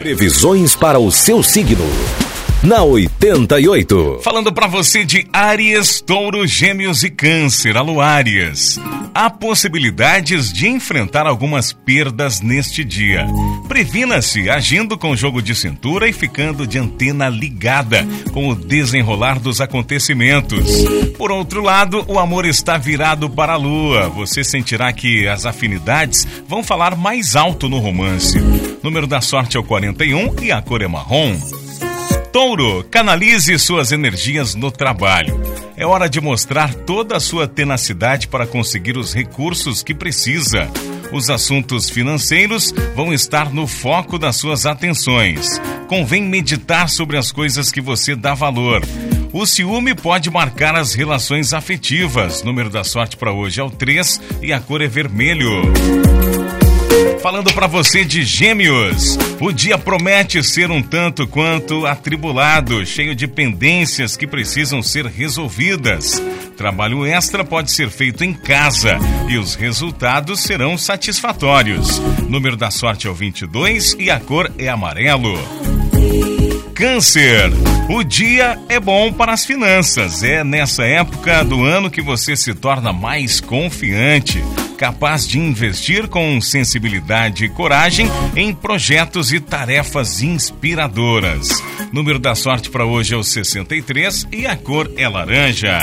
Previsões para o seu signo na 88. Falando para você de Áries, Touro, Gêmeos e Câncer. Alô, Áries. Há possibilidades de enfrentar algumas perdas neste dia. Previna-se agindo com jogo de cintura e ficando de antena ligada com o desenrolar dos acontecimentos. Por outro lado, o amor está virado para a lua. Você sentirá que as afinidades vão falar mais alto no romance. Número da sorte é o 41 e a cor é marrom. Touro, canalize suas energias no trabalho. É hora de mostrar toda a sua tenacidade para conseguir os recursos que precisa. Os assuntos financeiros vão estar no foco das suas atenções. Convém meditar sobre as coisas que você dá valor. O ciúme pode marcar as relações afetivas. Número da sorte para hoje é o 3 e a cor é vermelho. Falando para você de Gêmeos, o dia promete ser um tanto quanto atribulado, cheio de pendências que precisam ser resolvidas. Trabalho extra pode ser feito em casa e os resultados serão satisfatórios. Número da sorte é o 22 e a cor é amarelo. Câncer. O dia é bom para as finanças. É nessa época do ano que você se torna mais confiante capaz de investir com sensibilidade e coragem em projetos e tarefas inspiradoras. Número da sorte para hoje é o 63 e a cor é laranja.